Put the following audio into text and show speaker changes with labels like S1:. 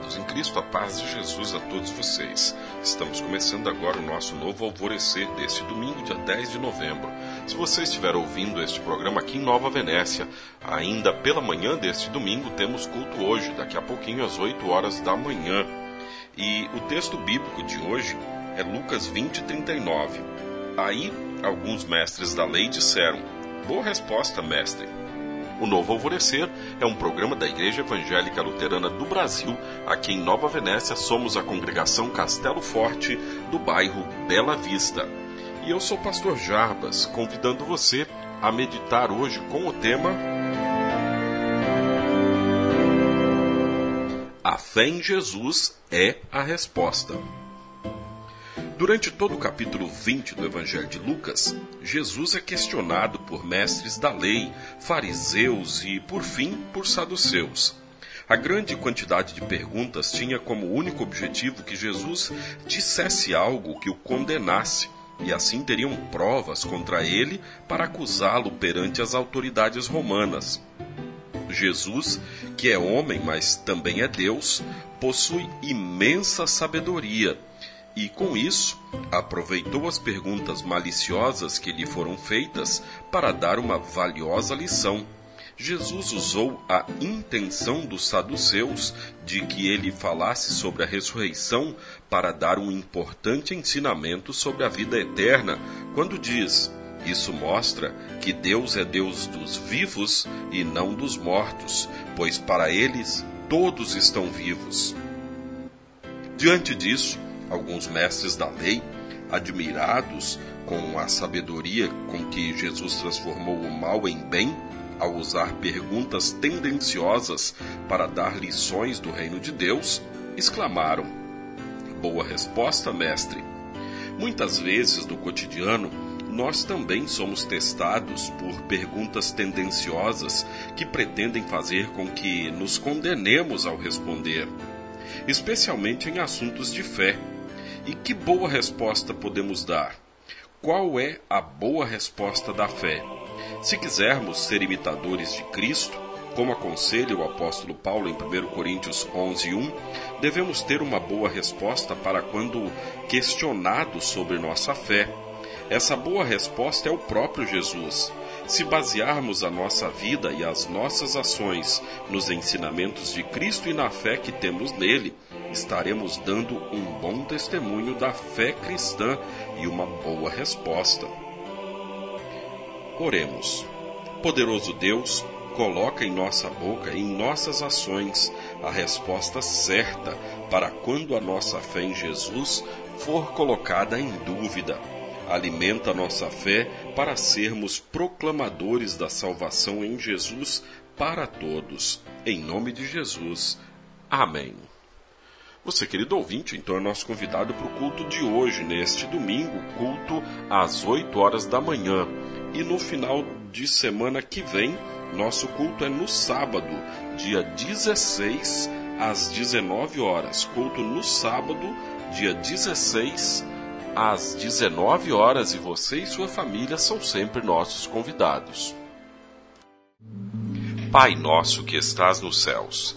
S1: Amados em Cristo, a paz de Jesus a todos vocês. Estamos começando agora o nosso novo alvorecer deste domingo, dia 10 de novembro. Se você estiver ouvindo este programa aqui em Nova Venécia, ainda pela manhã deste domingo temos culto hoje, daqui a pouquinho às 8 horas da manhã. E o texto bíblico de hoje é Lucas 20, 39. Aí, alguns mestres da lei disseram: Boa resposta, mestre. O Novo Alvorecer é um programa da Igreja Evangélica Luterana do Brasil. Aqui em Nova Venécia somos a congregação Castelo Forte, do bairro Bela Vista. E eu sou o pastor Jarbas, convidando você a meditar hoje com o tema A fé em Jesus é a resposta. Durante todo o capítulo 20 do Evangelho de Lucas, Jesus é questionado por mestres da lei, fariseus e, por fim, por saduceus. A grande quantidade de perguntas tinha como único objetivo que Jesus dissesse algo que o condenasse, e assim teriam provas contra ele para acusá-lo perante as autoridades romanas. Jesus, que é homem, mas também é Deus, possui imensa sabedoria e, com isso, aproveitou as perguntas maliciosas que lhe foram feitas para dar uma valiosa lição. Jesus usou a intenção dos saduceus de que ele falasse sobre a ressurreição para dar um importante ensinamento sobre a vida eterna, quando diz: Isso mostra que Deus é Deus dos vivos e não dos mortos, pois para eles todos estão vivos. Diante disso, alguns mestres da lei, admirados com a sabedoria com que Jesus transformou o mal em bem, ao usar perguntas tendenciosas para dar lições do reino de Deus, exclamaram: Boa resposta, mestre. Muitas vezes no cotidiano, nós também somos testados por perguntas tendenciosas que pretendem fazer com que nos condenemos ao responder, especialmente em assuntos de fé e que boa resposta podemos dar? Qual é a boa resposta da fé? Se quisermos ser imitadores de Cristo, como aconselha o apóstolo Paulo em 1 Coríntios 11:1, devemos ter uma boa resposta para quando questionados sobre nossa fé. Essa boa resposta é o próprio Jesus. Se basearmos a nossa vida e as nossas ações nos ensinamentos de Cristo e na fé que temos nele, estaremos dando um bom testemunho da fé cristã e uma boa resposta. Oremos. Poderoso Deus, coloca em nossa boca e em nossas ações a resposta certa para quando a nossa fé em Jesus for colocada em dúvida. Alimenta nossa fé para sermos proclamadores da salvação em Jesus para todos. Em nome de Jesus. Amém. Você, querido ouvinte, então é nosso convidado para o culto de hoje, neste domingo, culto às 8 horas da manhã. E no final de semana que vem, nosso culto é no sábado, dia 16 às 19 horas. Culto no sábado, dia 16 às 19 horas, e você e sua família são sempre nossos convidados. Pai nosso que estás nos céus,